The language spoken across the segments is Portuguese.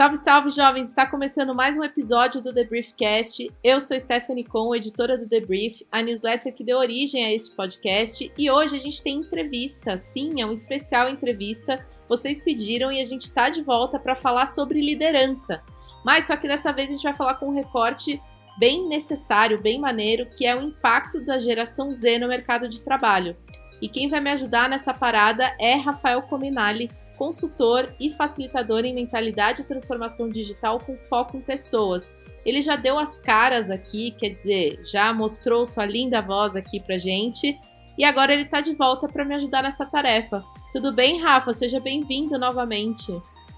Salve, salve, jovens! Está começando mais um episódio do The Briefcast. Eu sou Stephanie Con, editora do The Brief, a newsletter que deu origem a este podcast. E hoje a gente tem entrevista. Sim, é um especial entrevista. Vocês pediram e a gente está de volta para falar sobre liderança. Mas só que dessa vez a gente vai falar com um recorte bem necessário, bem maneiro, que é o impacto da geração Z no mercado de trabalho. E quem vai me ajudar nessa parada é Rafael Cominali, consultor e facilitador em mentalidade e transformação digital com foco em pessoas. Ele já deu as caras aqui, quer dizer, já mostrou sua linda voz aqui pra gente e agora ele tá de volta para me ajudar nessa tarefa. Tudo bem, Rafa? Seja bem-vindo novamente.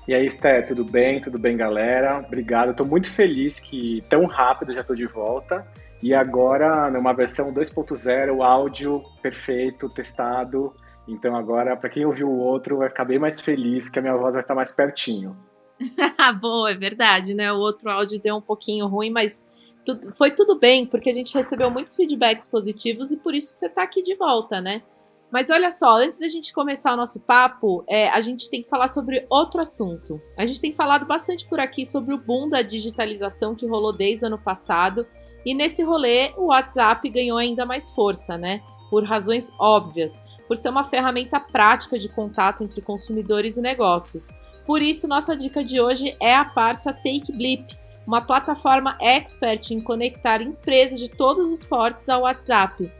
E aí, Sté, tudo bem? Tudo bem, galera? Obrigado. Estou muito feliz que tão rápido já estou de volta. E agora, numa versão 2.0, áudio perfeito, testado, então agora, para quem ouviu o outro, vai ficar bem mais feliz que a minha voz vai estar mais pertinho. Boa, é verdade, né? O outro áudio deu um pouquinho ruim, mas tudo, foi tudo bem, porque a gente recebeu muitos feedbacks positivos e por isso que você está aqui de volta, né? Mas olha só, antes da gente começar o nosso papo, é, a gente tem que falar sobre outro assunto. A gente tem falado bastante por aqui sobre o boom da digitalização que rolou desde o ano passado. E nesse rolê, o WhatsApp ganhou ainda mais força, né? Por razões óbvias por ser uma ferramenta prática de contato entre consumidores e negócios. Por isso, nossa dica de hoje é a parça TakeBlip, uma plataforma expert em conectar empresas de todos os portes ao WhatsApp.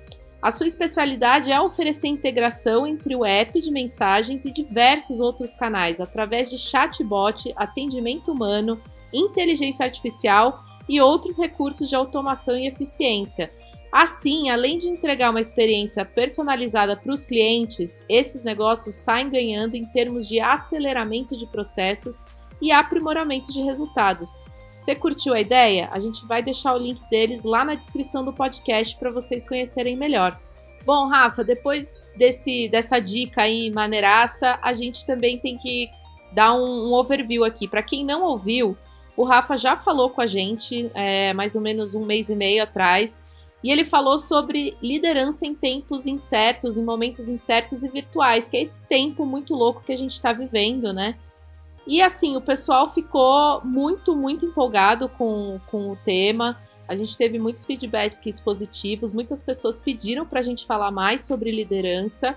A sua especialidade é oferecer integração entre o app de mensagens e diversos outros canais através de chatbot, atendimento humano, inteligência artificial e outros recursos de automação e eficiência, Assim, além de entregar uma experiência personalizada para os clientes, esses negócios saem ganhando em termos de aceleramento de processos e aprimoramento de resultados. Você curtiu a ideia? A gente vai deixar o link deles lá na descrição do podcast para vocês conhecerem melhor. Bom, Rafa, depois desse, dessa dica aí maneiraça, a gente também tem que dar um, um overview aqui. Para quem não ouviu, o Rafa já falou com a gente é, mais ou menos um mês e meio atrás e ele falou sobre liderança em tempos incertos, em momentos incertos e virtuais, que é esse tempo muito louco que a gente está vivendo, né? E assim, o pessoal ficou muito, muito empolgado com, com o tema. A gente teve muitos feedbacks positivos, muitas pessoas pediram para a gente falar mais sobre liderança.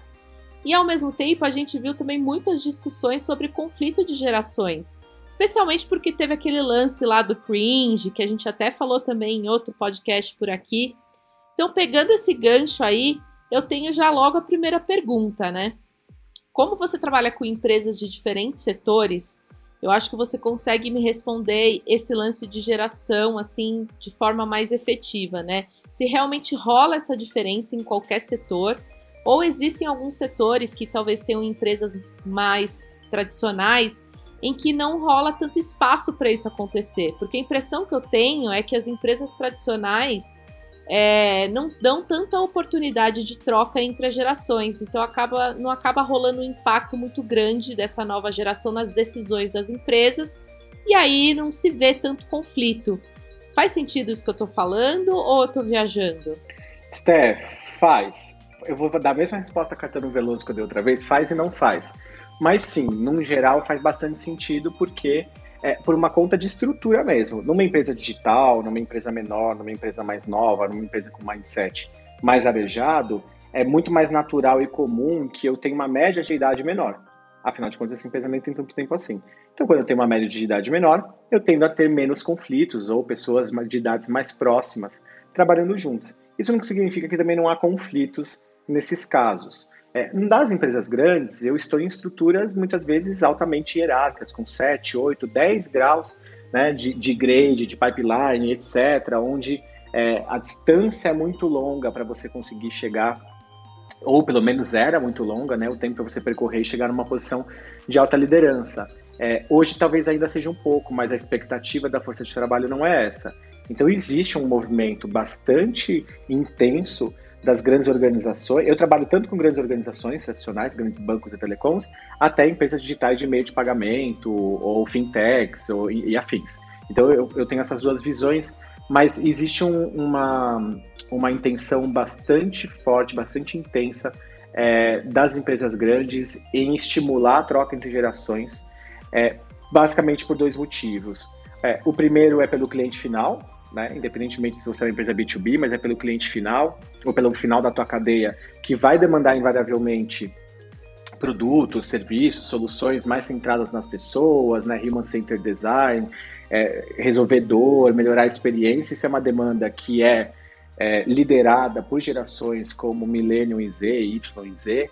E ao mesmo tempo, a gente viu também muitas discussões sobre conflito de gerações. Especialmente porque teve aquele lance lá do cringe, que a gente até falou também em outro podcast por aqui, então, pegando esse gancho aí, eu tenho já logo a primeira pergunta, né? Como você trabalha com empresas de diferentes setores, eu acho que você consegue me responder esse lance de geração assim de forma mais efetiva, né? Se realmente rola essa diferença em qualquer setor, ou existem alguns setores que talvez tenham empresas mais tradicionais em que não rola tanto espaço para isso acontecer, porque a impressão que eu tenho é que as empresas tradicionais é, não dão tanta oportunidade de troca entre as gerações. Então acaba, não acaba rolando um impacto muito grande dessa nova geração nas decisões das empresas e aí não se vê tanto conflito. Faz sentido isso que eu estou falando ou eu estou viajando? Steph, faz. Eu vou dar a mesma resposta a Caetano Veloso que eu dei outra vez, faz e não faz. Mas sim, num geral faz bastante sentido porque é, por uma conta de estrutura mesmo. Numa empresa digital, numa empresa menor, numa empresa mais nova, numa empresa com mindset mais arejado, é muito mais natural e comum que eu tenha uma média de idade menor. Afinal de contas, essa empresa nem tem tanto tempo assim. Então, quando eu tenho uma média de idade menor, eu tendo a ter menos conflitos ou pessoas de idades mais próximas trabalhando juntas. Isso não significa que também não há conflitos nesses casos. É, das empresas grandes, eu estou em estruturas muitas vezes altamente hierárquicas, com 7, 8, 10 graus né, de, de grade, de pipeline, etc., onde é, a distância é muito longa para você conseguir chegar, ou pelo menos era muito longa, né, o tempo para você percorrer e chegar numa posição de alta liderança. É, hoje talvez ainda seja um pouco, mas a expectativa da força de trabalho não é essa. Então existe um movimento bastante intenso das grandes organizações. Eu trabalho tanto com grandes organizações tradicionais, grandes bancos e telecoms, até empresas digitais de meio de pagamento, ou fintechs, ou, e, e afins. Então eu, eu tenho essas duas visões, mas existe um, uma, uma intenção bastante forte, bastante intensa é, das empresas grandes em estimular a troca entre gerações, é, basicamente por dois motivos. É, o primeiro é pelo cliente final, né? independentemente se você é uma empresa B2B, mas é pelo cliente final, ou pelo final da tua cadeia, que vai demandar invariavelmente produtos, serviços, soluções mais centradas nas pessoas, né? Human Centered Design, é, resolver dor, melhorar a experiência. Isso é uma demanda que é, é liderada por gerações como Millennium e Z, Y e Z.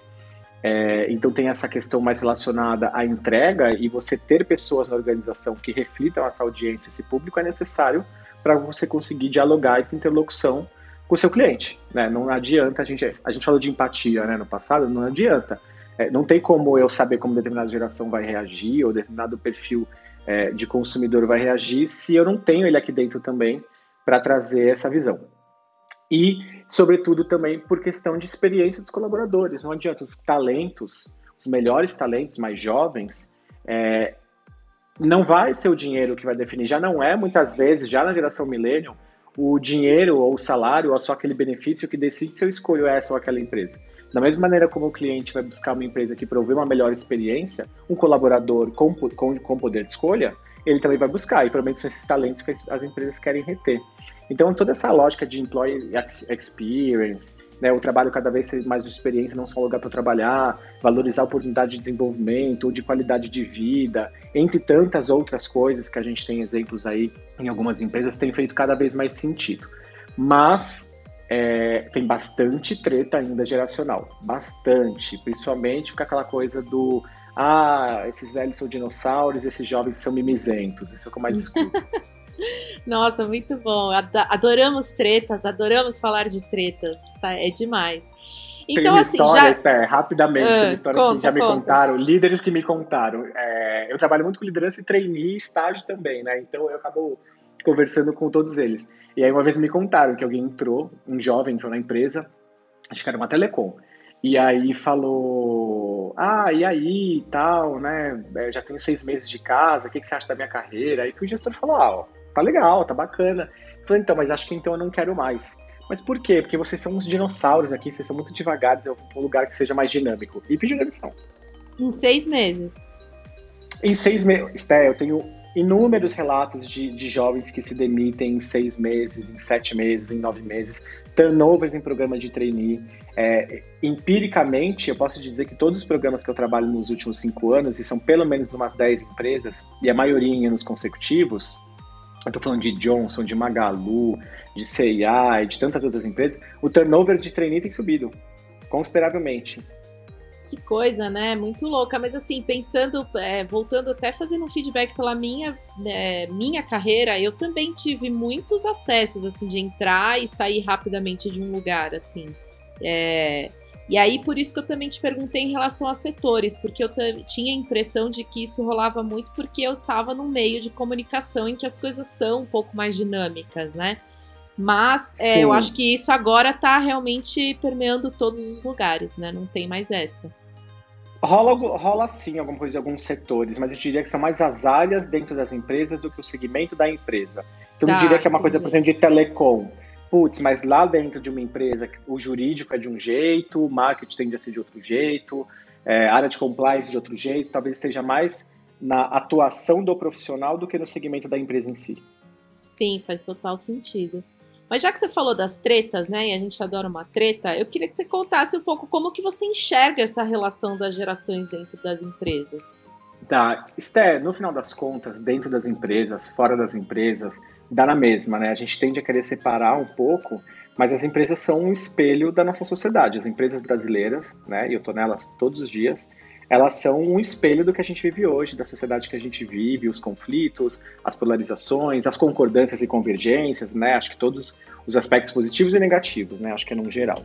É, então tem essa questão mais relacionada à entrega e você ter pessoas na organização que reflitam essa audiência, esse público é necessário para você conseguir dialogar e ter interlocução com o seu cliente. Né? Não adianta, a gente, a gente falou de empatia né, no passado, não adianta. É, não tem como eu saber como determinada geração vai reagir ou determinado perfil é, de consumidor vai reagir se eu não tenho ele aqui dentro também para trazer essa visão. E, sobretudo, também por questão de experiência dos colaboradores. Não adianta os talentos, os melhores talentos mais jovens, é, não vai ser o dinheiro que vai definir. Já não é, muitas vezes, já na geração millennial, o dinheiro ou o salário ou só aquele benefício que decide se eu escolho essa ou aquela empresa. Da mesma maneira como o cliente vai buscar uma empresa que provê uma melhor experiência, um colaborador com, com, com poder de escolha, ele também vai buscar, e provavelmente são esses talentos que as empresas querem reter. Então, toda essa lógica de employee experience, né, o trabalho cada vez ser mais experiência, não só um lugar para trabalhar, valorizar a oportunidade de desenvolvimento ou de qualidade de vida, entre tantas outras coisas que a gente tem exemplos aí em algumas empresas, tem feito cada vez mais sentido. Mas é, tem bastante treta ainda geracional, bastante, principalmente com aquela coisa do ah, esses velhos são dinossauros, esses jovens são mimizentos, isso é o que eu mais escuto. Nossa, muito bom. Adoramos tretas, adoramos falar de tretas, tá? É demais. Então, Tem uma assim, história, já... Esther, rapidamente, ah, uma história conta, que já me conta. contaram, líderes que me contaram. É, eu trabalho muito com liderança e trainee estágio também, né? Então eu acabo conversando com todos eles. E aí uma vez me contaram que alguém entrou, um jovem entrou na empresa, acho que era uma telecom, e aí falou, ah, e aí, tal, né, é, já tenho seis meses de casa, o que, que você acha da minha carreira? Aí que o gestor falou, ah, ó, tá legal, tá bacana. Eu falei, então, mas acho que então eu não quero mais. Mas por quê? Porque vocês são uns dinossauros aqui, vocês são muito devagares, eu vou um lugar que seja mais dinâmico. E pediu demissão. Em seis meses. Em seis meses. Sté, eu tenho inúmeros relatos de, de jovens que se demitem em seis meses, em sete meses, em nove meses, turnovers em programas de trainee. É, empiricamente, eu posso dizer que todos os programas que eu trabalho nos últimos cinco anos, e são pelo menos umas dez empresas, e a maioria em anos consecutivos, eu estou falando de Johnson, de Magalu, de CIA e de tantas outras empresas, o turnover de trainee tem subido consideravelmente que coisa, né? Muito louca. Mas assim, pensando, é, voltando até fazendo um feedback pela minha, é, minha carreira, eu também tive muitos acessos, assim, de entrar e sair rapidamente de um lugar, assim. É, e aí, por isso que eu também te perguntei em relação a setores, porque eu tinha a impressão de que isso rolava muito porque eu estava no meio de comunicação em que as coisas são um pouco mais dinâmicas, né? Mas é, eu acho que isso agora está realmente permeando todos os lugares, né? Não tem mais essa. Rola, rola sim alguma coisa de alguns setores, mas eu diria que são mais as áreas dentro das empresas do que o segmento da empresa. Então tá, eu diria que é uma coisa, por exemplo, de telecom. Putz, mas lá dentro de uma empresa, o jurídico é de um jeito, o marketing tende a ser de outro jeito, é, área de compliance de outro jeito, talvez esteja mais na atuação do profissional do que no segmento da empresa em si. Sim, faz total sentido. Mas já que você falou das tretas, né, e a gente adora uma treta, eu queria que você contasse um pouco como que você enxerga essa relação das gerações dentro das empresas. Tá, Esther, no final das contas, dentro das empresas, fora das empresas, dá na mesma, né? A gente tende a querer separar um pouco, mas as empresas são um espelho da nossa sociedade. As empresas brasileiras, né, e eu tô nelas todos os dias, elas são um espelho do que a gente vive hoje, da sociedade que a gente vive, os conflitos, as polarizações, as concordâncias e convergências, né? Acho que todos os aspectos positivos e negativos, né? Acho que é no geral.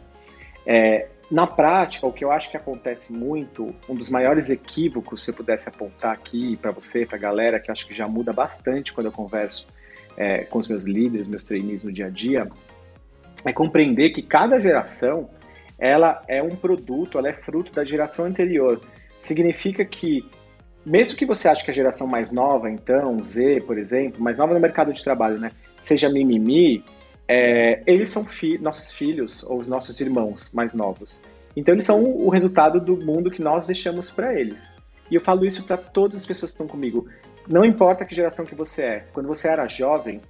É, na prática, o que eu acho que acontece muito, um dos maiores equívocos, se eu pudesse apontar aqui para você, para a galera, que acho que já muda bastante quando eu converso é, com os meus líderes, meus trainees no dia a dia, é compreender que cada geração ela é um produto, ela é fruto da geração anterior. Significa que mesmo que você ache que a geração mais nova, então, Z, por exemplo, mais nova no mercado de trabalho, né, seja mimimi, é, eles são fi nossos filhos ou os nossos irmãos mais novos. Então, eles são o resultado do mundo que nós deixamos para eles. E eu falo isso para todas as pessoas que estão comigo. Não importa que geração que você é. Quando você era jovem,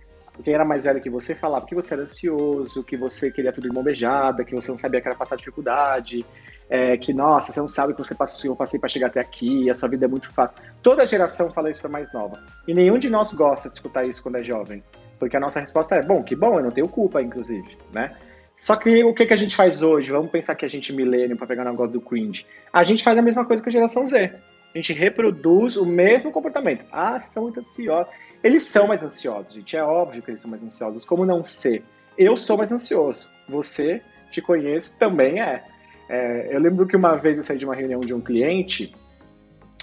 quem era mais velho que você falava que você era ansioso, que você queria tudo de mão beijada, que você não sabia que era passar dificuldade, é, que, nossa, você não sabe que você passou, eu passei para chegar até aqui, a sua vida é muito fácil. Toda geração fala isso para mais nova. E nenhum de nós gosta de escutar isso quando é jovem. Porque a nossa resposta é, bom, que bom, eu não tenho culpa, inclusive, né? Só que o que, que a gente faz hoje? Vamos pensar que a gente é milênio para pegar o negócio do cringe. A gente faz a mesma coisa que a geração Z. A gente reproduz o mesmo comportamento. Ah, são muito ansiosos. Eles são mais ansiosos, gente. É óbvio que eles são mais ansiosos. Como não ser? Eu sou mais ansioso. Você, te conheço, também é. é eu lembro que uma vez eu saí de uma reunião de um cliente,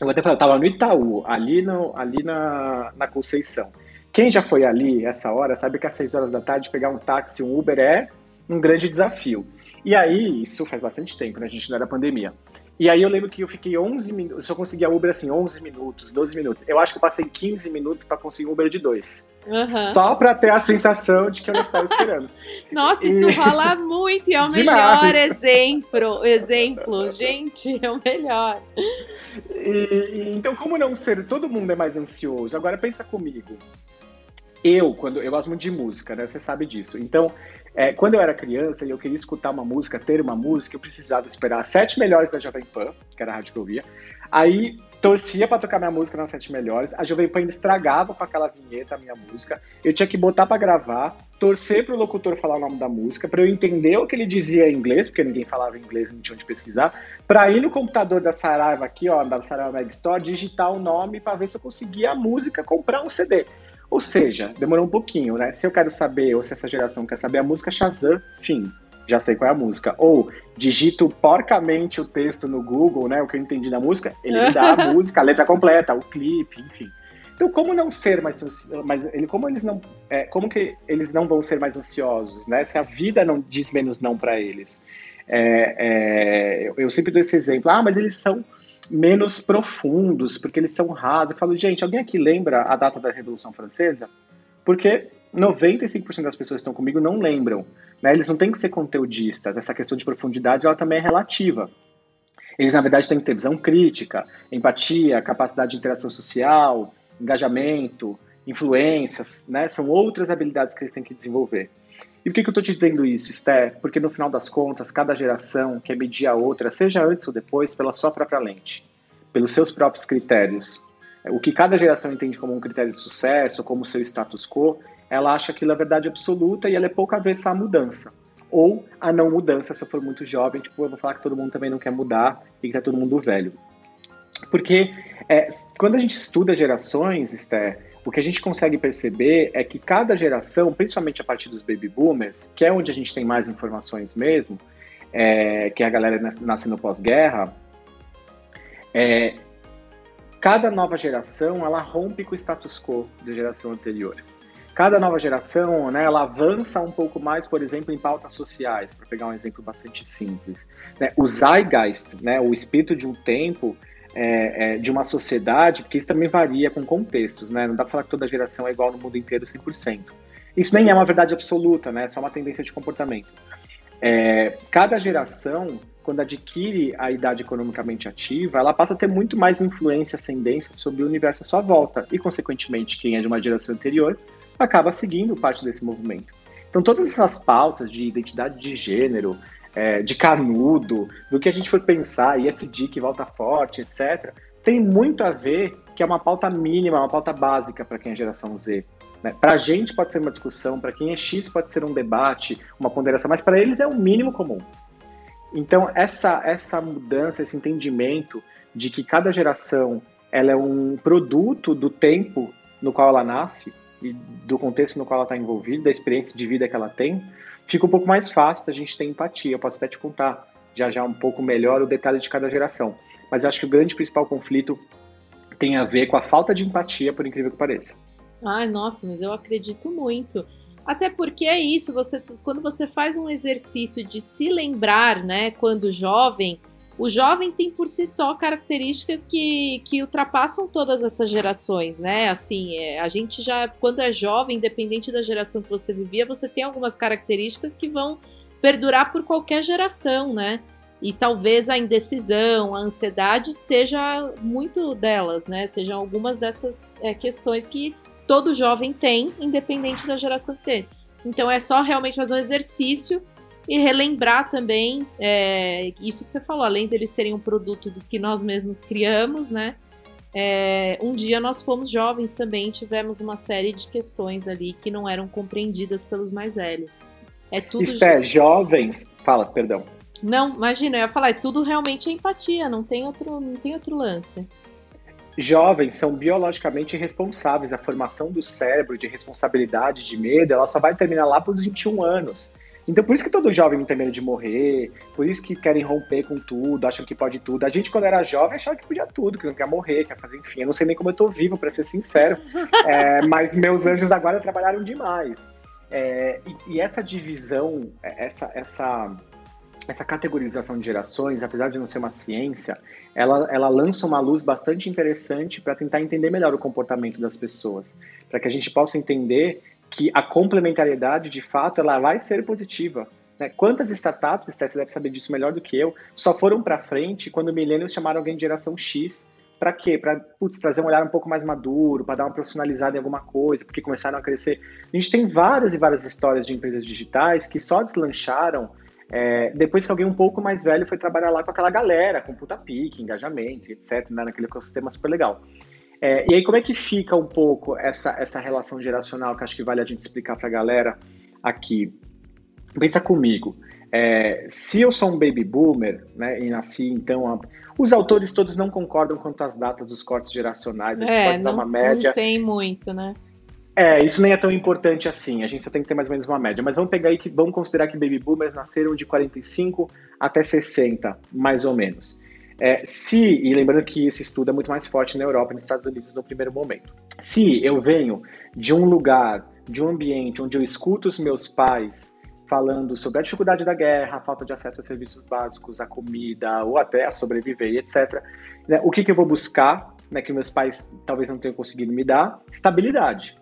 eu até falei, eu estava no Itaú, ali, no, ali na, na Conceição. Quem já foi ali essa hora sabe que às 6 horas da tarde pegar um táxi, um Uber é um grande desafio. E aí, isso faz bastante tempo, né? A gente não era pandemia. E aí eu lembro que eu fiquei 11 minutos, eu só conseguia Uber assim, 11 minutos, 12 minutos. Eu acho que eu passei 15 minutos para conseguir Uber de dois. Uhum. Só para ter a sensação de que eu não estava esperando. Nossa, e... isso rola muito e é o Demais. melhor exemplo. Exemplo, gente, é o melhor. E, e, então, como não ser? Todo mundo é mais ansioso. Agora pensa comigo. Eu, quando eu gosto muito de música, né? Você sabe disso. Então, é, quando eu era criança e eu queria escutar uma música, ter uma música, eu precisava esperar as sete melhores da Jovem Pan, que era a rádio que eu via. Aí torcia para tocar minha música nas sete melhores. A Jovem Pan estragava com aquela vinheta a minha música. Eu tinha que botar para gravar, torcer para o locutor falar o nome da música, para eu entender o que ele dizia em inglês, porque ninguém falava inglês, não tinha onde pesquisar. Para ir no computador da Saraiva aqui, ó, da Saraiva Mag Store, digitar o nome para ver se eu conseguia a música, comprar um CD. Ou seja, demorou um pouquinho, né? Se eu quero saber, ou se essa geração quer saber a música, Shazam, fim, já sei qual é a música. Ou digito porcamente o texto no Google, né? O que eu entendi da música, ele me dá a música, a letra completa, o clipe, enfim. Então, como não ser mais, mais ele, como eles não, é, como que eles não vão ser mais ansiosos, né? Se a vida não diz menos não para eles. É, é, eu sempre dou esse exemplo. Ah, mas eles são menos profundos, porque eles são rasos. Eu falo, gente, alguém aqui lembra a data da Revolução Francesa? Porque 95% das pessoas que estão comigo não lembram. Né? Eles não têm que ser conteudistas. Essa questão de profundidade ela também é relativa. Eles, na verdade, têm que ter visão crítica, empatia, capacidade de interação social, engajamento, influências, né? São outras habilidades que eles têm que desenvolver. E por que, que eu estou te dizendo isso, Esther? Porque no final das contas, cada geração quer medir a outra, seja antes ou depois, pela sua própria lente, pelos seus próprios critérios. O que cada geração entende como um critério de sucesso, como seu status quo, ela acha aquilo a verdade absoluta e ela é pouco avessa à mudança. Ou a não mudança, se eu for muito jovem, tipo, eu vou falar que todo mundo também não quer mudar e que tá todo mundo velho. Porque é, quando a gente estuda gerações, Esther, o que a gente consegue perceber é que cada geração, principalmente a partir dos baby boomers, que é onde a gente tem mais informações mesmo, é, que é a galera nasce no pós-guerra, é, cada nova geração ela rompe com o status quo da geração anterior. Cada nova geração, né, ela avança um pouco mais, por exemplo, em pautas sociais, para pegar um exemplo bastante simples. Né? O zeitgeist, né, o espírito de um tempo, é, é, de uma sociedade, porque isso também varia com contextos, né? Não dá para falar que toda geração é igual no mundo inteiro 100%. Isso nem é uma verdade absoluta, né? É só uma tendência de comportamento. É, cada geração, quando adquire a idade economicamente ativa, ela passa a ter muito mais influência, ascendência sobre o universo à sua volta. E, consequentemente, quem é de uma geração anterior acaba seguindo parte desse movimento. Então, todas essas pautas de identidade de gênero, é, de canudo, do que a gente for pensar, ISD que volta forte, etc., tem muito a ver que é uma pauta mínima, uma pauta básica para quem é geração Z. Né? Para a gente pode ser uma discussão, para quem é X pode ser um debate, uma ponderação, mas para eles é o mínimo comum. Então, essa, essa mudança, esse entendimento de que cada geração ela é um produto do tempo no qual ela nasce e do contexto no qual ela está envolvida, da experiência de vida que ela tem, fica um pouco mais fácil da gente ter empatia. Eu posso até te contar já já um pouco melhor o detalhe de cada geração. Mas eu acho que o grande principal conflito tem a ver com a falta de empatia, por incrível que pareça. Ai, nossa, mas eu acredito muito. Até porque é isso, você quando você faz um exercício de se lembrar, né, quando jovem, o jovem tem por si só características que, que ultrapassam todas essas gerações, né? Assim, é, a gente já, quando é jovem, independente da geração que você vivia, você tem algumas características que vão perdurar por qualquer geração, né? E talvez a indecisão, a ansiedade seja muito delas, né? Sejam algumas dessas é, questões que todo jovem tem, independente da geração que tem. Então é só realmente fazer um exercício e relembrar também é, isso que você falou, além deles serem um produto do que nós mesmos criamos, né? É, um dia nós fomos jovens também, tivemos uma série de questões ali que não eram compreendidas pelos mais velhos. É tudo. Isso é, jovens. Fala, perdão. Não, imagina, eu ia falar, é tudo realmente empatia, não tem outro, não tem outro lance. Jovens são biologicamente responsáveis. A formação do cérebro de responsabilidade, de medo, ela só vai terminar lá para os 21 anos. Então, por isso que todo jovem não tem medo de morrer, por isso que querem romper com tudo, acham que pode tudo. A gente, quando era jovem, achava que podia tudo, que não quer morrer, quer fazer, enfim. Eu não sei nem como eu tô vivo, para ser sincero. É, mas meus anjos da guarda trabalharam demais. É, e, e, essa divisão, essa, essa, essa categorização de gerações, apesar de não ser uma ciência, ela, ela lança uma luz bastante interessante para tentar entender melhor o comportamento das pessoas, para que a gente possa entender que a complementariedade, de fato, ela vai ser positiva. Né? Quantas startups, você deve saber disso melhor do que eu, só foram para frente quando millennials chamaram alguém de geração X para quê? Para trazer um olhar um pouco mais maduro, para dar uma profissionalizada em alguma coisa, porque começaram a crescer. A gente tem várias e várias histórias de empresas digitais que só deslancharam é, depois que alguém um pouco mais velho foi trabalhar lá com aquela galera, com puta pique, engajamento, etc., né, naquele ecossistema super legal. É, e aí, como é que fica um pouco essa, essa relação geracional que acho que vale a gente explicar para a galera aqui? Pensa comigo. É, se eu sou um baby boomer, né, e nasci então. A... Os autores todos não concordam quanto às datas dos cortes geracionais, a gente é, pode não, dar uma média. Não tem muito, né? É, isso nem é tão importante assim, a gente só tem que ter mais ou menos uma média. Mas vamos pegar aí que vamos considerar que baby boomers nasceram de 45 até 60, mais ou menos. É, se, e lembrando que esse estudo é muito mais forte na Europa e nos Estados Unidos no primeiro momento. Se eu venho de um lugar, de um ambiente onde eu escuto os meus pais falando sobre a dificuldade da guerra, a falta de acesso a serviços básicos, a comida, ou até a sobreviver, etc. Né, o que, que eu vou buscar, né, que meus pais talvez não tenham conseguido me dar? Estabilidade.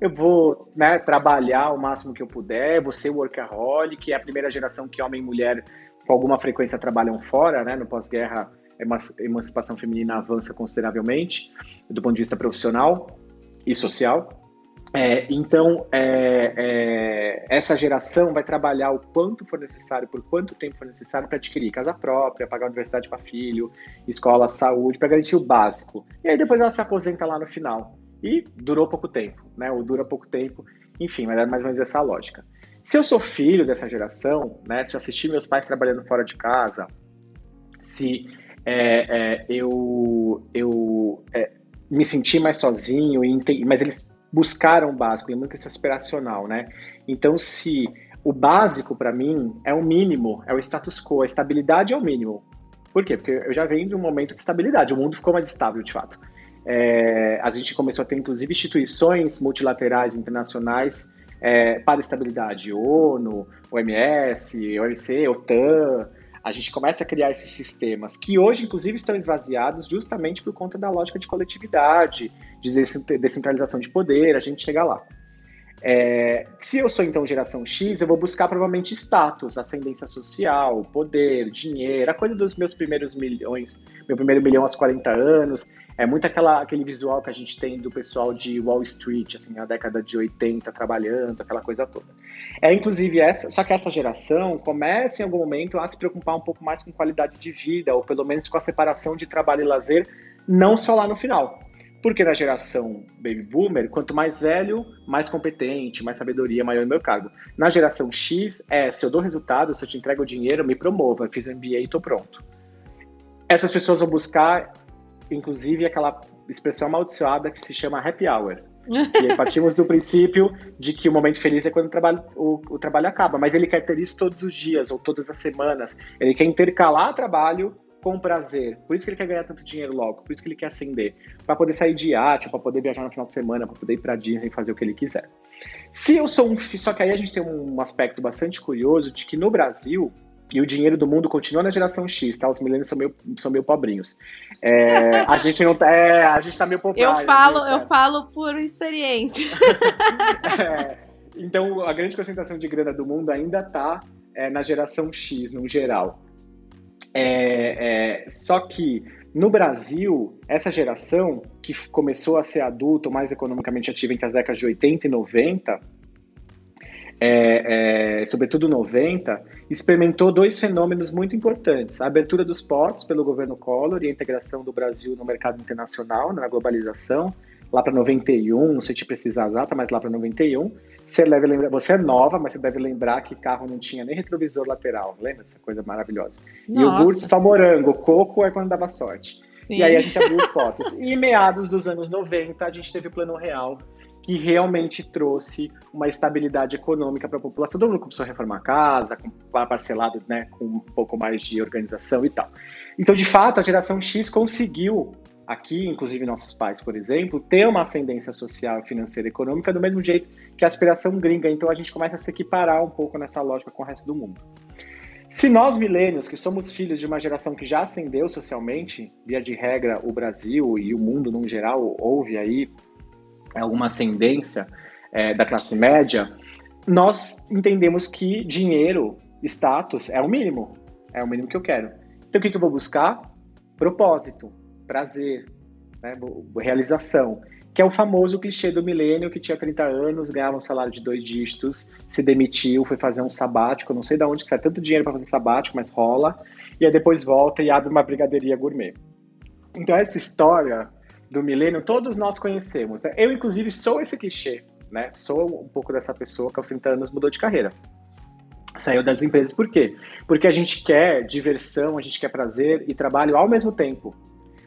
Eu vou né, trabalhar o máximo que eu puder, vou ser workaholic, é a primeira geração que homem e mulher com alguma frequência trabalham fora, né? No pós-guerra, a emancipação feminina avança consideravelmente do ponto de vista profissional e social. É, então, é, é, essa geração vai trabalhar o quanto for necessário, por quanto tempo for necessário para adquirir casa própria, pagar universidade para filho, escola, saúde, para garantir o básico. E aí depois ela se aposenta lá no final. E durou pouco tempo, né? Ou dura pouco tempo, enfim, mas é mais ou menos essa lógica. Se eu sou filho dessa geração, né? Se eu assisti meus pais trabalhando fora de casa, se é, é, eu, eu é, me senti mais sozinho, mas eles buscaram o básico, lembrando que isso é aspiracional, né? Então, se o básico para mim é o mínimo, é o status quo, a estabilidade é o mínimo. Por quê? Porque eu já venho de um momento de estabilidade, o mundo ficou mais estável de fato. É, a gente começou a ter, inclusive, instituições multilaterais internacionais é, para estabilidade, ONU, OMS, OMC, OTAN, a gente começa a criar esses sistemas que hoje, inclusive, estão esvaziados justamente por conta da lógica de coletividade, de descentralização de poder, a gente chega lá. É, se eu sou então geração X, eu vou buscar provavelmente status, ascendência social, poder, dinheiro, a coisa dos meus primeiros milhões, meu primeiro milhão aos 40 anos. É muito aquela, aquele visual que a gente tem do pessoal de Wall Street, assim, na década de 80, trabalhando, aquela coisa toda. É inclusive essa, só que essa geração começa em algum momento a se preocupar um pouco mais com qualidade de vida, ou pelo menos com a separação de trabalho e lazer, não só lá no final. Porque na geração baby boomer, quanto mais velho, mais competente, mais sabedoria, maior o meu cargo. Na geração X, é se eu dou resultado, se eu te entrego dinheiro, me promova, fiz um MBA e estou pronto. Essas pessoas vão buscar inclusive aquela expressão amaldiçoada que se chama happy hour. e aí partimos do princípio de que o momento feliz é quando o trabalho, o, o, trabalho acaba, mas ele quer ter isso todos os dias ou todas as semanas. Ele quer intercalar trabalho com prazer. Por isso que ele quer ganhar tanto dinheiro logo, por isso que ele quer ascender, para poder sair de iate, para poder viajar no final de semana, para poder ir para Disney fazer o que ele quiser. Se eu sou um, só que aí a gente tem um aspecto bastante curioso de que no Brasil E o dinheiro do mundo continua na geração X, tá? Os milênios são meio, são meio pobrinhos. É, a gente não tá. É, a gente tá meio pobre. Eu falo, eu falo por experiência. é, então, a grande concentração de grana do mundo ainda tá é, na geração X, no geral. É, é, só que no Brasil, essa geração que começou a ser adulta, mais economicamente ativa entre as décadas de 80 e 90, é, é, sobretudo 90, experimentou dois fenômenos muito importantes: a abertura dos portos pelo governo Collor e a integração do Brasil no mercado internacional, na globalização, lá para 91, não sei te precisar exata, mas lá para 91. Você deve lembrar, você é nova, mas você deve lembrar que carro não tinha nem retrovisor lateral. Lembra dessa coisa maravilhosa? Nossa. Iogurte só morango, coco é quando dava sorte. Sim. E aí a gente abriu os portos. E meados dos anos 90, a gente teve o Plano Real, que realmente trouxe uma estabilidade econômica para a população. Todo mundo começou a reformar a casa, parcelado, né, com um pouco mais de organização e tal. Então, de fato, a geração X conseguiu aqui, inclusive nossos pais, por exemplo, ter uma ascendência social, financeira e econômica do mesmo jeito que a aspiração gringa. Então a gente começa a se equiparar um pouco nessa lógica com o resto do mundo. Se nós, milênios, que somos filhos de uma geração que já ascendeu socialmente, via de regra, o Brasil e o mundo no geral, houve aí alguma ascendência é, da classe média, nós entendemos que dinheiro, status, é o mínimo. É o mínimo que eu quero. Então, o que, que eu vou buscar? Propósito, prazer, né, realização. Que é o famoso clichê do milênio que tinha 30 anos, ganhava um salário de dois dígitos, se demitiu, foi fazer um sabático, não sei de onde que sai tanto dinheiro para fazer sabático, mas rola, e aí depois volta e abre uma brigadeiria gourmet. Então, essa história do milênio, todos nós conhecemos. Né? Eu, inclusive, sou esse clichê, né? Sou um pouco dessa pessoa que aos 30 anos mudou de carreira. Saiu das empresas. Por quê? Porque a gente quer diversão, a gente quer prazer e trabalho ao mesmo tempo.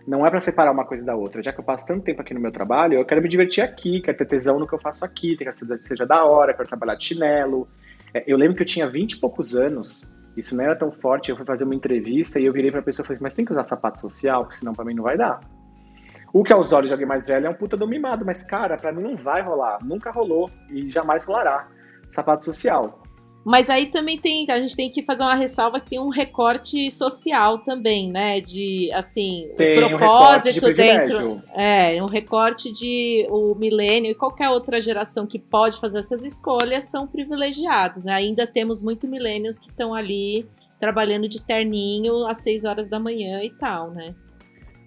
Não é para separar uma coisa da outra. Já que eu passo tanto tempo aqui no meu trabalho, eu quero me divertir aqui, quero ter tesão no que eu faço aqui, quero que seja da hora, quero trabalhar de chinelo. É, eu lembro que eu tinha 20 e poucos anos, isso não era tão forte, eu fui fazer uma entrevista e eu virei pra pessoa e falei, mas tem que usar sapato social, porque senão para mim não vai dar. O que aos olhos de alguém mais velho é um puta do mimado, mas, cara, para mim não vai rolar. Nunca rolou e jamais rolará. Sapato social. Mas aí também tem, a gente tem que fazer uma ressalva que tem um recorte social também, né? De assim, tem o propósito um de dentro. É, um recorte de o milênio e qualquer outra geração que pode fazer essas escolhas são privilegiados, né? Ainda temos muito milênios que estão ali trabalhando de terninho às 6 horas da manhã e tal, né?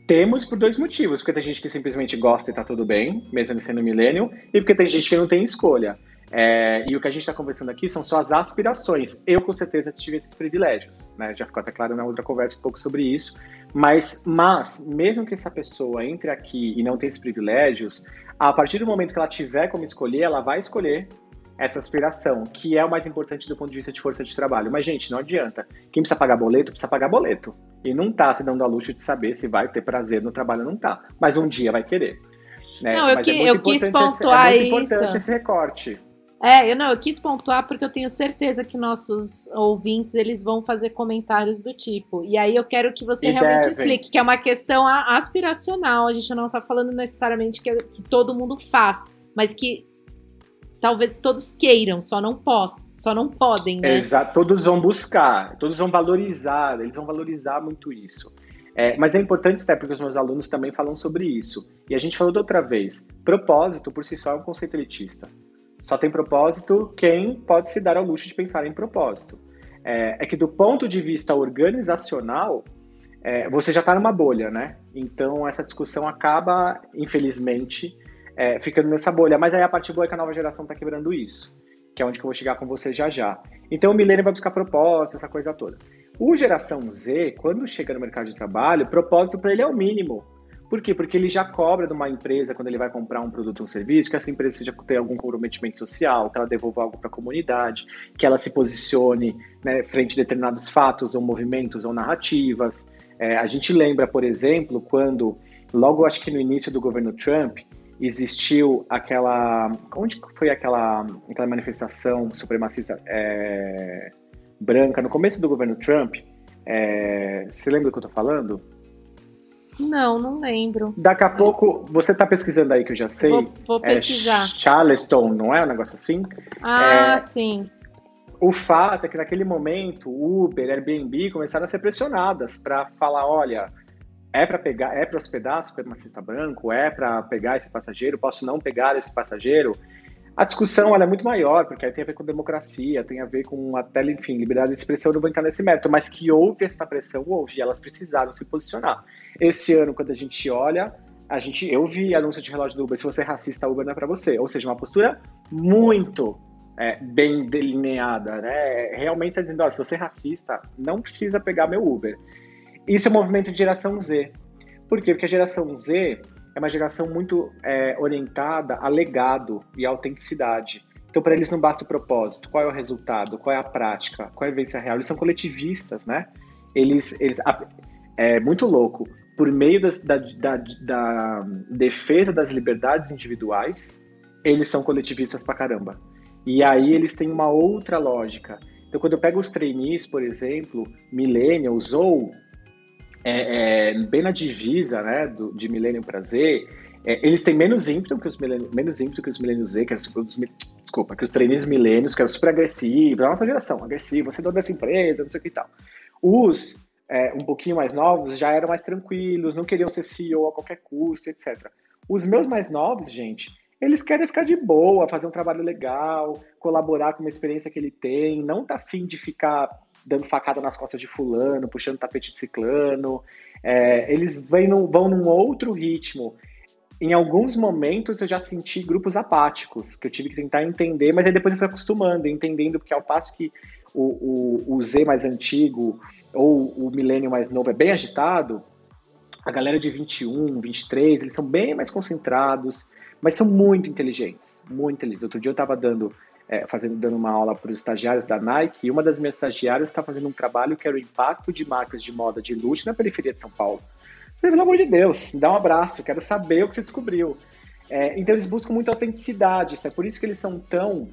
Temos por dois motivos. Porque tem gente que simplesmente gosta e tá tudo bem, mesmo ele sendo milênio, e porque tem gente que não tem escolha. É, e o que a gente está conversando aqui são só as aspirações. Eu, com certeza, tive esses privilégios. Né? Já ficou até claro na outra conversa um pouco sobre isso. Mas, mas, mesmo que essa pessoa entre aqui e não tenha esses privilégios, a partir do momento que ela tiver como escolher, ela vai escolher essa aspiração, que é o mais importante do ponto de vista de força de trabalho. Mas, gente, não adianta. Quem precisa pagar boleto, precisa pagar boleto. E não tá se dando a luxo de saber se vai ter prazer no trabalho ou não tá. Mas um dia vai querer. Né? Não, eu, Mas que, é eu quis pontuar esse, é muito isso. importante esse recorte. É, eu não, eu quis pontuar porque eu tenho certeza que nossos ouvintes eles vão fazer comentários do tipo. E aí eu quero que você e realmente devem. explique que é uma questão aspiracional. A gente não está falando necessariamente que, que todo mundo faz, mas que talvez todos queiram, só não possam, só não podem, né? Exato, todos vão buscar, todos vão valorizar, eles vão valorizar muito isso. É, mas é importante, até porque os meus alunos também falam sobre isso. E a gente falou da outra vez, propósito por si só é um conceito elitista. Só tem propósito quem pode se dar ao luxo de pensar em propósito. É, é que do ponto de vista organizacional, é, você já está numa bolha, né? Então essa discussão acaba, infelizmente, é, ficando nessa bolha. Mas aí a parte boa é que a nova geração está quebrando isso, que é onde que eu vou chegar com você já já. Então o milênio vai buscar propósito, essa coisa toda. O geração Z, quando chega no mercado de trabalho, propósito para ele é o mínimo. Por quê? Porque ele já cobra de uma empresa, quando ele vai comprar um produto ou um serviço, que essa empresa seja tenha algum comprometimento social, que ela devolva algo para a comunidade, que ela se posicione né, frente a determinados fatos ou movimentos ou narrativas. É, a gente lembra, por exemplo, quando, logo acho que no início do governo Trump, existiu aquela. Onde foi aquela, aquela manifestação supremacista é, branca no começo do governo Trump? É, você lembra do que eu estou falando? Não, não lembro. Daqui a pouco, você está pesquisando aí que eu já sei. Vou, vou pesquisar. É Charleston, não é um negócio assim? Ah, é, sim. O fato é que naquele momento, Uber, Airbnb começaram a ser pressionadas para falar, olha, é para pegar, é para hospedar supremacista branco, é para pegar esse passageiro, posso não pegar esse passageiro? A discussão é muito maior, porque aí tem a ver com democracia, tem a ver com até, enfim, liberdade de expressão, não vou entrar nesse mérito, mas que houve essa pressão, houve, elas precisaram se posicionar. Esse ano, quando a gente olha, a gente, eu vi anúncio de relógio do Uber, se você é racista, Uber não é para você. Ou seja, uma postura muito é, bem delineada, né? Realmente está dizendo, se você é racista, não precisa pegar meu Uber. Isso é um movimento de geração Z. Por quê? Porque a geração Z é uma geração muito é, orientada a legado e autenticidade. Então, para eles não basta o propósito, qual é o resultado, qual é a prática, qual é a vivência real. Eles são coletivistas, né? Eles, eles é muito louco. Por meio das, da, da, da defesa das liberdades individuais, eles são coletivistas pra caramba. E aí eles têm uma outra lógica. Então, quando eu pego os trainees, por exemplo, millennials ou é, é, bem na divisa né, do, de Millennium para Z, é, eles têm menos ímpeto que os menos ímpeto que os milênios Z, que super, desculpa, que os trainees milênios, que eram super agressivos, a nossa geração, agressivo, você é dono dessa empresa, não sei o que e tal. Os é, um pouquinho mais novos já eram mais tranquilos, não queriam ser CEO a qualquer custo, etc. Os meus mais novos, gente, eles querem ficar de boa, fazer um trabalho legal, colaborar com uma experiência que ele tem, não tá afim de ficar dando facada nas costas de fulano, puxando tapete de ciclano. É, eles vêm num, vão num outro ritmo. Em alguns momentos eu já senti grupos apáticos, que eu tive que tentar entender, mas aí depois eu fui acostumando, entendendo, porque ao passo que o, o, o Z mais antigo ou o milênio mais novo é bem agitado, a galera de 21, 23, eles são bem mais concentrados, mas são muito inteligentes, muito inteligentes. Outro dia eu estava dando é, fazendo, dando uma aula para os estagiários da Nike, e uma das minhas estagiárias está fazendo um trabalho que era o impacto de marcas de moda de luxo na periferia de São Paulo. falei, pelo amor de Deus, me dá um abraço, quero saber o que você descobriu. É, então eles buscam muita autenticidade, é por isso que eles são tão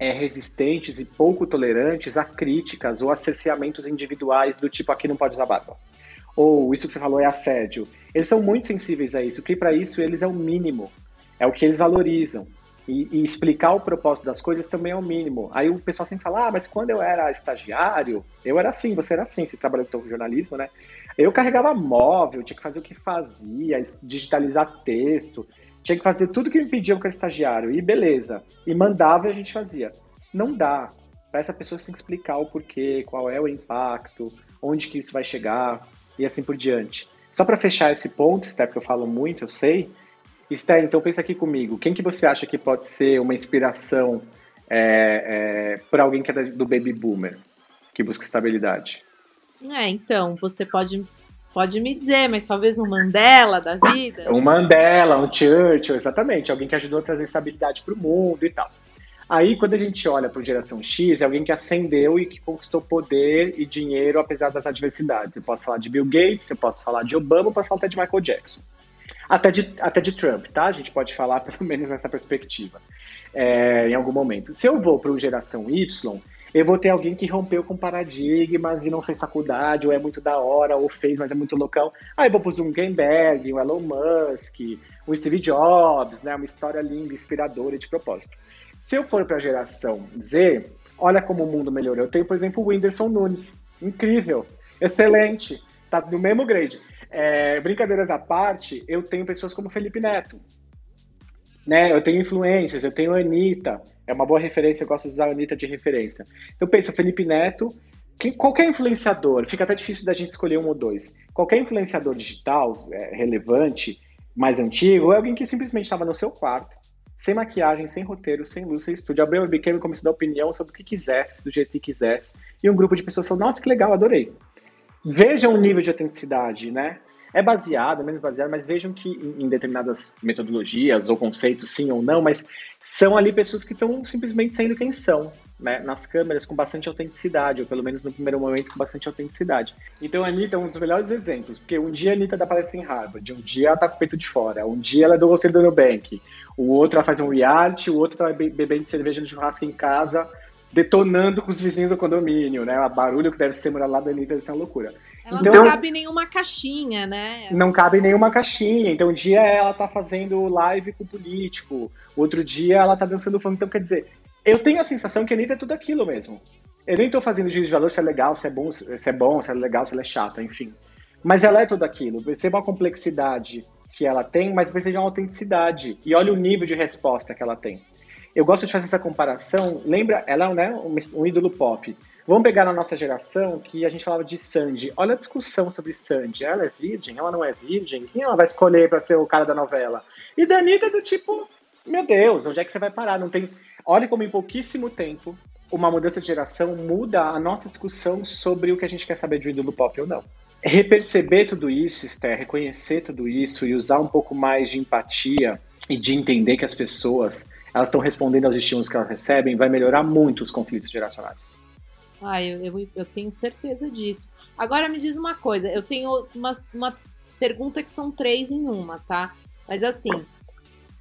é, resistentes e pouco tolerantes a críticas ou a individuais do tipo aqui não pode usar barba. Ou isso que você falou é assédio. Eles são muito sensíveis a isso, que para isso eles é o mínimo, é o que eles valorizam. E, e, explicar o propósito das coisas também é o mínimo. Aí o pessoal sempre fala, ah, mas quando eu era estagiário, eu era assim, você era assim, você trabalhou com jornalismo, né? Eu carregava móvel, tinha que fazer o que fazia, digitalizar texto, tinha que fazer tudo que me pediam que era estagiário, e beleza. E mandava e a gente fazia. Não dá. Para essa pessoa você tem que explicar o porquê, qual é o impacto, onde que isso vai chegar, e assim por diante. Só para fechar esse ponto, Steph, que eu falo muito, eu sei, Esther, então pensa aqui comigo. Quem que você acha que pode ser uma inspiração é, é, para alguém que é do baby boomer, que busca estabilidade? É, então, você pode, pode me dizer, mas talvez um Mandela da vida? Um Mandela, um Churchill, exatamente. Alguém que ajudou a trazer estabilidade para o mundo e tal. Aí, quando a gente olha para a geração X, é alguém que ascendeu e que conquistou poder e dinheiro apesar das adversidades. Eu posso falar de Bill Gates, eu posso falar de Obama, eu posso falar até de Michael Jackson até de, até de Trump, tá? A gente pode falar pelo menos nessa perspectiva, é, em algum momento. Se eu vou para o geração Y, eu vou ter alguém que rompeu com paradigmas e não fez faculdade, ou é muito da hora, ou fez, mas é muito loucão. Aí eu vou pro Zuckerberg, o Elon Musk, o Steve Jobs, né? Uma história linda, inspiradora e de propósito. Se eu for para a geração Z, olha como o mundo melhorou. Eu tenho, por exemplo, o Whindersson Nunes. Incrível, excelente, tá no mesmo grade. É, brincadeiras à parte, eu tenho pessoas como Felipe Neto. Né? Eu tenho influências, eu tenho Anitta, é uma boa referência, eu gosto de usar a Anitta de referência. Então pensa, Felipe Neto, que, qualquer influenciador, fica até difícil da gente escolher um ou dois, qualquer influenciador digital é, relevante, mais antigo, é alguém que simplesmente estava no seu quarto, sem maquiagem, sem roteiro, sem luz, sem estúdio, abriu o webcam e começou a dar opinião sobre o que quisesse, do jeito que quisesse, e um grupo de pessoas falou, nossa, que legal, adorei. Vejam o nível de autenticidade, né? É baseado, menos baseado, mas vejam que em determinadas metodologias ou conceitos, sim ou não, mas são ali pessoas que estão simplesmente sendo quem são, né? Nas câmeras com bastante autenticidade, ou pelo menos no primeiro momento com bastante autenticidade. Então a Anitta é um dos melhores exemplos, porque um dia a Anitta dá palestra em Harvard, um dia ela tá com o peito de fora, um dia ela é do conselho do Nubank, o outro ela faz um reality, o outro tá bebendo cerveja no churrasco em casa, detonando com os vizinhos do condomínio, né? O barulho que deve ser morar lá da Anitta deve ser uma loucura. Ela então, não cabe em nenhuma caixinha, né? Não cabe em nenhuma caixinha. Então, um dia ela tá fazendo live com o político, outro dia ela tá dançando funk. Então, quer dizer, eu tenho a sensação que a Anitta é tudo aquilo mesmo. Eu nem estou fazendo juízo de valor se é legal, se é bom, se é bom, se é legal, se ela é chata, enfim. Mas ela é tudo aquilo. Perceba a complexidade que ela tem, mas perceba a autenticidade. E olha o nível de resposta que ela tem. Eu gosto de fazer essa comparação. Lembra, ela é né, um, um ídolo pop. Vamos pegar na nossa geração que a gente falava de Sandy. Olha a discussão sobre Sandy. Ela é virgem? Ela não é virgem? Quem ela vai escolher para ser o cara da novela? E Danita é do tipo, meu Deus, onde é que você vai parar? Não tem. Olha como em pouquíssimo tempo uma mudança de geração muda a nossa discussão sobre o que a gente quer saber de um ídolo pop ou não. Reperceber tudo isso, Esther, reconhecer tudo isso e usar um pouco mais de empatia e de entender que as pessoas elas estão respondendo aos estímulos que elas recebem, vai melhorar muito os conflitos geracionais. Ah, eu, eu, eu tenho certeza disso. Agora me diz uma coisa, eu tenho uma, uma pergunta que são três em uma, tá? Mas assim,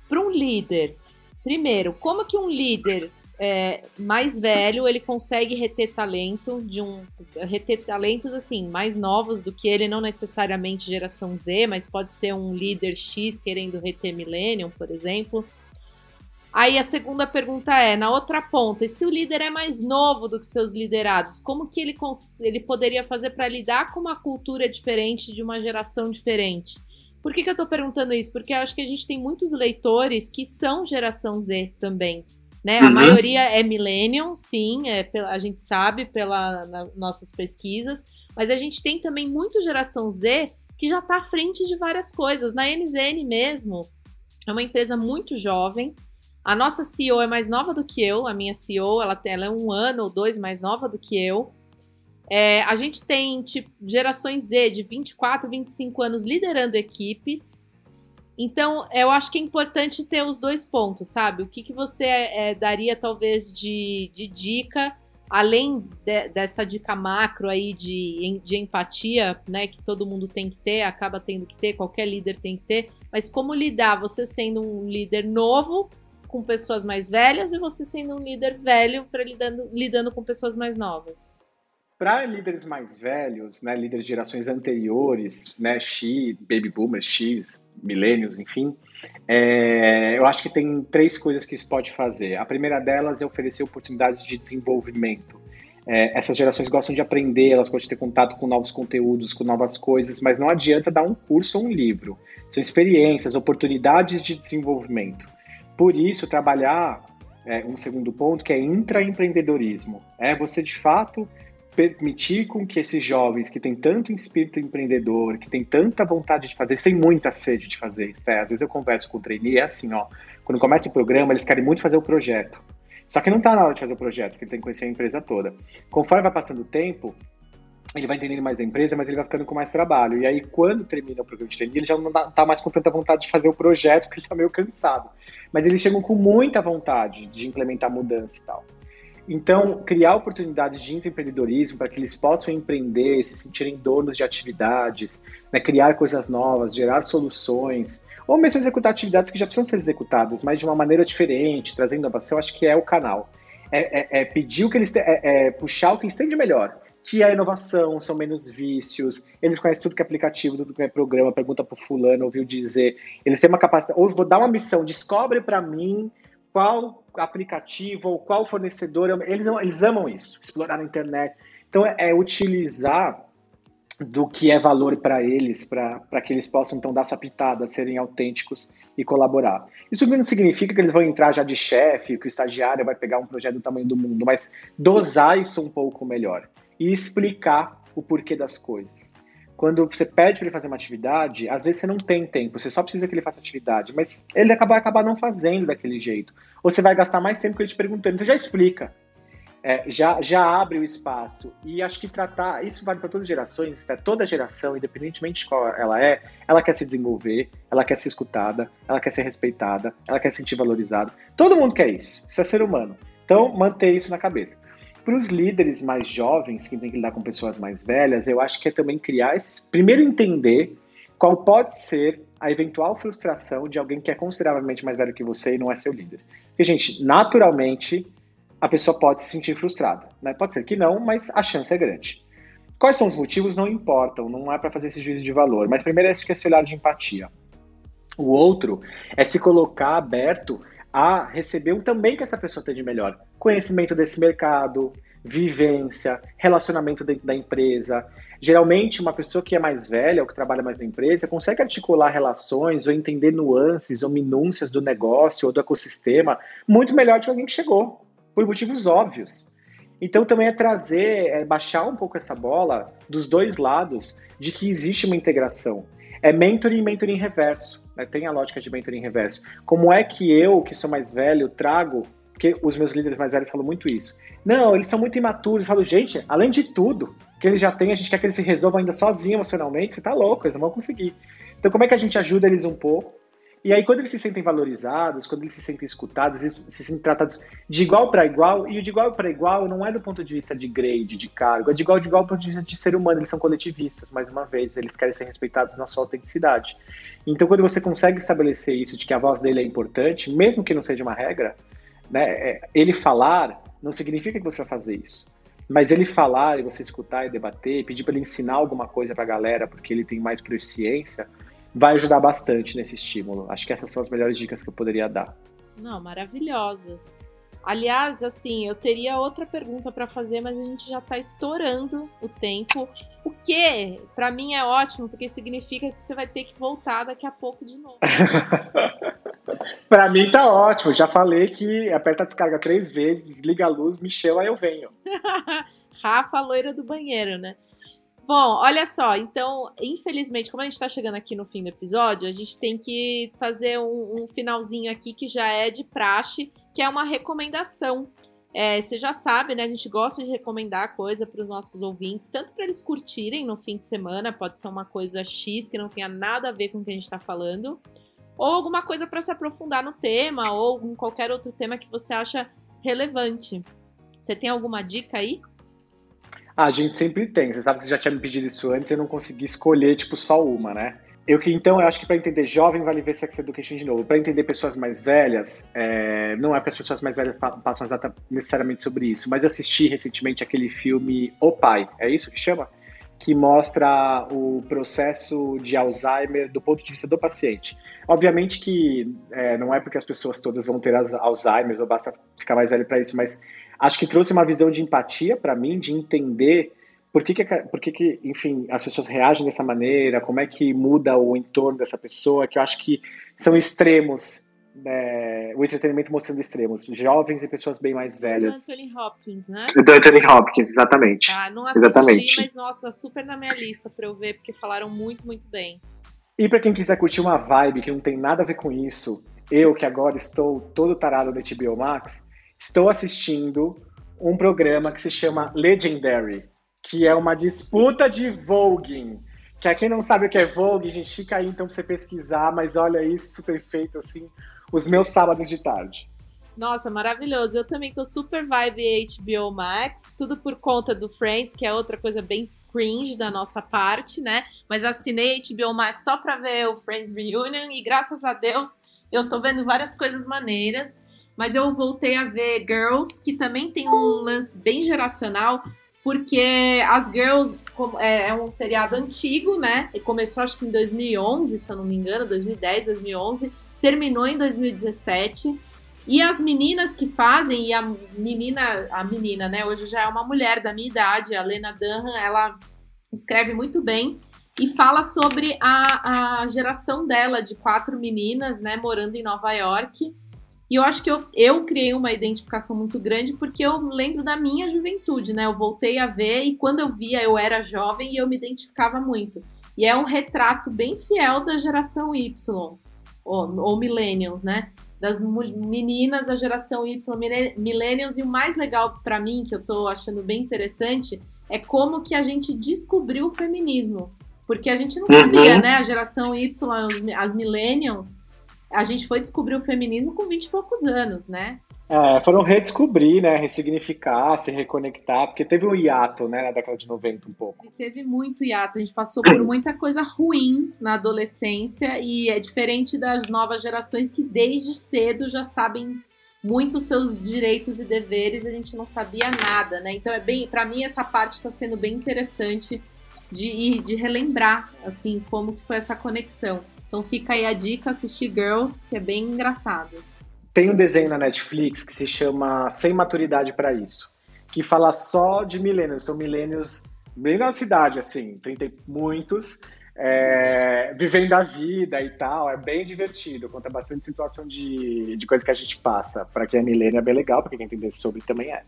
para um líder, primeiro, como que um líder é, mais velho, ele consegue reter talento de um reter talentos assim mais novos do que ele, não necessariamente geração Z, mas pode ser um líder X querendo reter millennium, por exemplo. Aí a segunda pergunta é, na outra ponta, e se o líder é mais novo do que seus liderados, como que ele, ele poderia fazer para lidar com uma cultura diferente de uma geração diferente? Por que, que eu estou perguntando isso? Porque eu acho que a gente tem muitos leitores que são geração Z também. Né? Uhum. A maioria é millennial, sim, é, a gente sabe pelas nossas pesquisas, mas a gente tem também muito geração Z que já está à frente de várias coisas. Na NZN mesmo, é uma empresa muito jovem. A nossa CEO é mais nova do que eu, a minha CEO, ela, ela é um ano ou dois mais nova do que eu. É, a gente tem tipo, gerações Z de 24, 25 anos liderando equipes. Então, eu acho que é importante ter os dois pontos, sabe? O que, que você é, daria, talvez, de, de dica, além de, dessa dica macro aí de, de empatia, né? Que todo mundo tem que ter, acaba tendo que ter, qualquer líder tem que ter. Mas como lidar, você sendo um líder novo com pessoas mais velhas e você sendo um líder velho para lidando, lidando com pessoas mais novas? Para líderes mais velhos, né, líderes de gerações anteriores, né, X, baby boomers, X, milênios, enfim, é, eu acho que tem três coisas que isso pode fazer. A primeira delas é oferecer oportunidades de desenvolvimento. É, essas gerações gostam de aprender, elas gostam de ter contato com novos conteúdos, com novas coisas, mas não adianta dar um curso ou um livro. São experiências, oportunidades de desenvolvimento. Por isso, trabalhar é, um segundo ponto que é intraempreendedorismo. É você de fato permitir com que esses jovens que têm tanto espírito empreendedor, que têm tanta vontade de fazer, sem muita sede de fazer, Esté, às vezes eu converso com o trainee, é assim, ó, quando começa o programa, eles querem muito fazer o projeto. Só que não está na hora de fazer o projeto, porque ele tem que conhecer a empresa toda. Conforme vai passando o tempo, ele vai entendendo mais a empresa, mas ele vai ficando com mais trabalho. E aí, quando termina o programa de trainee, ele já não está mais com tanta vontade de fazer o projeto, porque ele está meio cansado. Mas eles chegam com muita vontade de implementar mudança e tal. Então, criar oportunidades de empreendedorismo para que eles possam empreender, se sentirem donos de atividades, né, criar coisas novas, gerar soluções, ou mesmo executar atividades que já precisam ser executadas, mas de uma maneira diferente, trazendo inovação, acho que é o canal. É, é, é pedir o que eles têm, é, é, puxar o que eles têm de melhor, que a inovação, são menos vícios, eles conhecem tudo que é aplicativo, tudo que é programa, pergunta para fulano, ouviu dizer, eles têm uma capacidade, ou vou dar uma missão, descobre para mim qual aplicativo ou qual fornecedor, eles, eles amam isso, explorar a internet. Então, é, é utilizar do que é valor para eles, para que eles possam então dar sua pitada, serem autênticos e colaborar. Isso não significa que eles vão entrar já de chefe, que o estagiário vai pegar um projeto do tamanho do mundo, mas dosar isso um pouco melhor e explicar o porquê das coisas. Quando você pede para ele fazer uma atividade, às vezes você não tem tempo, você só precisa que ele faça atividade, mas ele vai acabar não fazendo daquele jeito. Ou você vai gastar mais tempo com ele te perguntando. Então já explica. É, já, já abre o espaço. E acho que tratar, isso vale para todas as gerações, né? toda geração, independentemente de qual ela é, ela quer se desenvolver, ela quer ser escutada, ela quer ser respeitada, ela quer se sentir valorizada. Todo mundo quer isso, isso é ser humano. Então, manter isso na cabeça. Para os líderes mais jovens, que têm que lidar com pessoas mais velhas, eu acho que é também criar. Primeiro, entender qual pode ser a eventual frustração de alguém que é consideravelmente mais velho que você e não é seu líder. Porque, gente, naturalmente, a pessoa pode se sentir frustrada. Né? Pode ser que não, mas a chance é grande. Quais são os motivos não importam, não é para fazer esse juízo de valor. Mas primeiro é esse olhar de empatia. O outro é se colocar aberto a receber o também que essa pessoa tem de melhor. conhecimento desse mercado, vivência, relacionamento dentro da empresa. Geralmente, uma pessoa que é mais velha ou que trabalha mais na empresa consegue articular relações ou entender nuances ou minúcias do negócio ou do ecossistema muito melhor do que alguém que chegou, por motivos óbvios. Então, também é trazer, é baixar um pouco essa bola dos dois lados de que existe uma integração. É mentoring e mentoring reverso. Né? Tem a lógica de mentoring reverso. Como é que eu, que sou mais velho, trago porque os meus líderes mais velhos falam muito isso. Não, eles são muito imaturos. Eu falo, gente, além de tudo que eles já têm, a gente quer que eles se resolvam ainda sozinhos emocionalmente. Você tá louco, eles não vão conseguir. Então, como é que a gente ajuda eles um pouco? E aí, quando eles se sentem valorizados, quando eles se sentem escutados, eles se sentem tratados de igual para igual, e o de igual para igual não é do ponto de vista de grade, de cargo, é de igual de igual do ponto de vista de ser humano, eles são coletivistas, mais uma vez, eles querem ser respeitados na sua autenticidade. Então, quando você consegue estabelecer isso, de que a voz dele é importante, mesmo que não seja uma regra, né? É, ele falar não significa que você vai fazer isso. Mas ele falar e você escutar e debater, pedir para ele ensinar alguma coisa para a galera, porque ele tem mais proficiência, vai ajudar bastante nesse estímulo. Acho que essas são as melhores dicas que eu poderia dar. Não, maravilhosas. Aliás, assim, eu teria outra pergunta para fazer, mas a gente já está estourando o tempo. O que, para mim, é ótimo, porque significa que você vai ter que voltar daqui a pouco de novo. Para mim tá ótimo. Já falei que aperta a descarga três vezes, desliga a luz, Michel, aí eu venho. Rafa, loira do banheiro, né? Bom, olha só, então, infelizmente, como a gente tá chegando aqui no fim do episódio, a gente tem que fazer um, um finalzinho aqui que já é de praxe, que é uma recomendação. É, você já sabe, né? A gente gosta de recomendar coisa para os nossos ouvintes, tanto para eles curtirem no fim de semana, pode ser uma coisa X que não tenha nada a ver com o que a gente está falando, ou alguma coisa para se aprofundar no tema, ou em qualquer outro tema que você acha relevante. Você tem alguma dica aí? Ah, a gente sempre tem. Você sabe que você já tinha me pedido isso antes e eu não consegui escolher, tipo, só uma, né? Eu que então eu acho que para entender jovem vale ver Sex Education de novo. Para entender pessoas mais velhas, é, não é para as pessoas mais velhas passam necessariamente sobre isso, mas eu assisti recentemente aquele filme O Pai, é isso que chama? que mostra o processo de Alzheimer do ponto de vista do paciente. Obviamente que é, não é porque as pessoas todas vão ter Alzheimer ou basta ficar mais velho para isso, mas acho que trouxe uma visão de empatia para mim, de entender por que, que, por que, que, enfim, as pessoas reagem dessa maneira, como é que muda o entorno dessa pessoa, que eu acho que são extremos é, o entretenimento mostrando extremos, jovens e pessoas bem mais velhas. Do Anthony Hopkins, né? Do Anthony Hopkins, exatamente. Ah, não assisti, exatamente. mas nossa, tá super na minha lista pra eu ver, porque falaram muito, muito bem. E para quem quiser curtir uma vibe que não tem nada a ver com isso, eu que agora estou todo tarado no HBO Max, estou assistindo um programa que se chama Legendary, que é uma disputa de voguing. Que a quem não sabe o que é Vogue, gente, fica aí então pra você pesquisar, mas olha isso, super feito assim, os meus sábados de tarde. Nossa, maravilhoso. Eu também tô super vibe HBO Max, tudo por conta do Friends, que é outra coisa bem cringe da nossa parte, né? Mas assinei HBO Max só pra ver o Friends Reunion e graças a Deus eu tô vendo várias coisas maneiras. Mas eu voltei a ver Girls, que também tem um lance bem geracional, porque as Girls é, é um seriado antigo, né? E começou acho que em 2011, se eu não me engano, 2010, 2011 terminou em 2017. E as meninas que fazem, e a menina, a menina, né, hoje já é uma mulher da minha idade, a Lena Dunham, ela escreve muito bem e fala sobre a, a geração dela, de quatro meninas, né, morando em Nova York. E eu acho que eu, eu criei uma identificação muito grande porque eu lembro da minha juventude, né? Eu voltei a ver e quando eu via eu era jovem e eu me identificava muito. E é um retrato bem fiel da geração Y ou, ou millennials, né? Das meninas da geração Y, millennials, e o mais legal para mim, que eu tô achando bem interessante, é como que a gente descobriu o feminismo. Porque a gente não uhum. sabia, né? A geração Y, as millennials, a gente foi descobrir o feminismo com 20 e poucos anos, né? É, foram redescobrir, né? Ressignificar, se reconectar, porque teve um hiato, né, na década de 90 um pouco. E teve muito hiato, a gente passou por muita coisa ruim na adolescência e é diferente das novas gerações que desde cedo já sabem muito os seus direitos e deveres, a gente não sabia nada, né? Então é bem, para mim essa parte está sendo bem interessante de, de relembrar assim como que foi essa conexão. Então fica aí a dica assistir Girls, que é bem engraçado tem um desenho na Netflix que se chama Sem Maturidade para Isso, que fala só de milênios. São milênios bem na cidade, assim, tem, tem muitos, é, vivendo a vida e tal, é bem divertido, conta bastante situação de, de coisa que a gente passa. Para quem é milênio é bem legal, para quem entender sobre também é.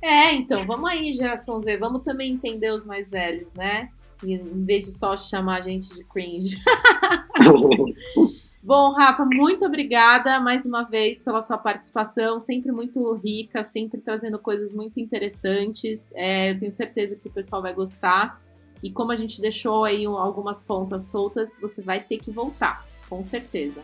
É, então, vamos aí, geração Z, vamos também entender os mais velhos, né? Em vez de só chamar a gente de cringe. Bom, Rafa, muito obrigada mais uma vez pela sua participação, sempre muito rica, sempre trazendo coisas muito interessantes. É, eu tenho certeza que o pessoal vai gostar. E como a gente deixou aí algumas pontas soltas, você vai ter que voltar, com certeza.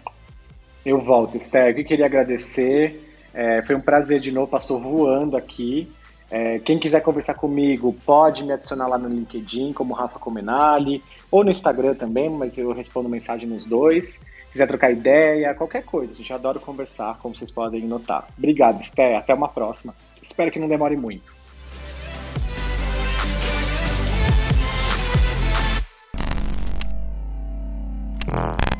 Eu volto, Esther. Eu queria agradecer. É, foi um prazer de novo, passou voando aqui. É, quem quiser conversar comigo pode me adicionar lá no LinkedIn, como Rafa Comenali, ou no Instagram também, mas eu respondo mensagem nos dois. Quiser trocar ideia, qualquer coisa, a gente adora conversar, como vocês podem notar. Obrigado, Esté, até uma próxima. Espero que não demore muito. Uh.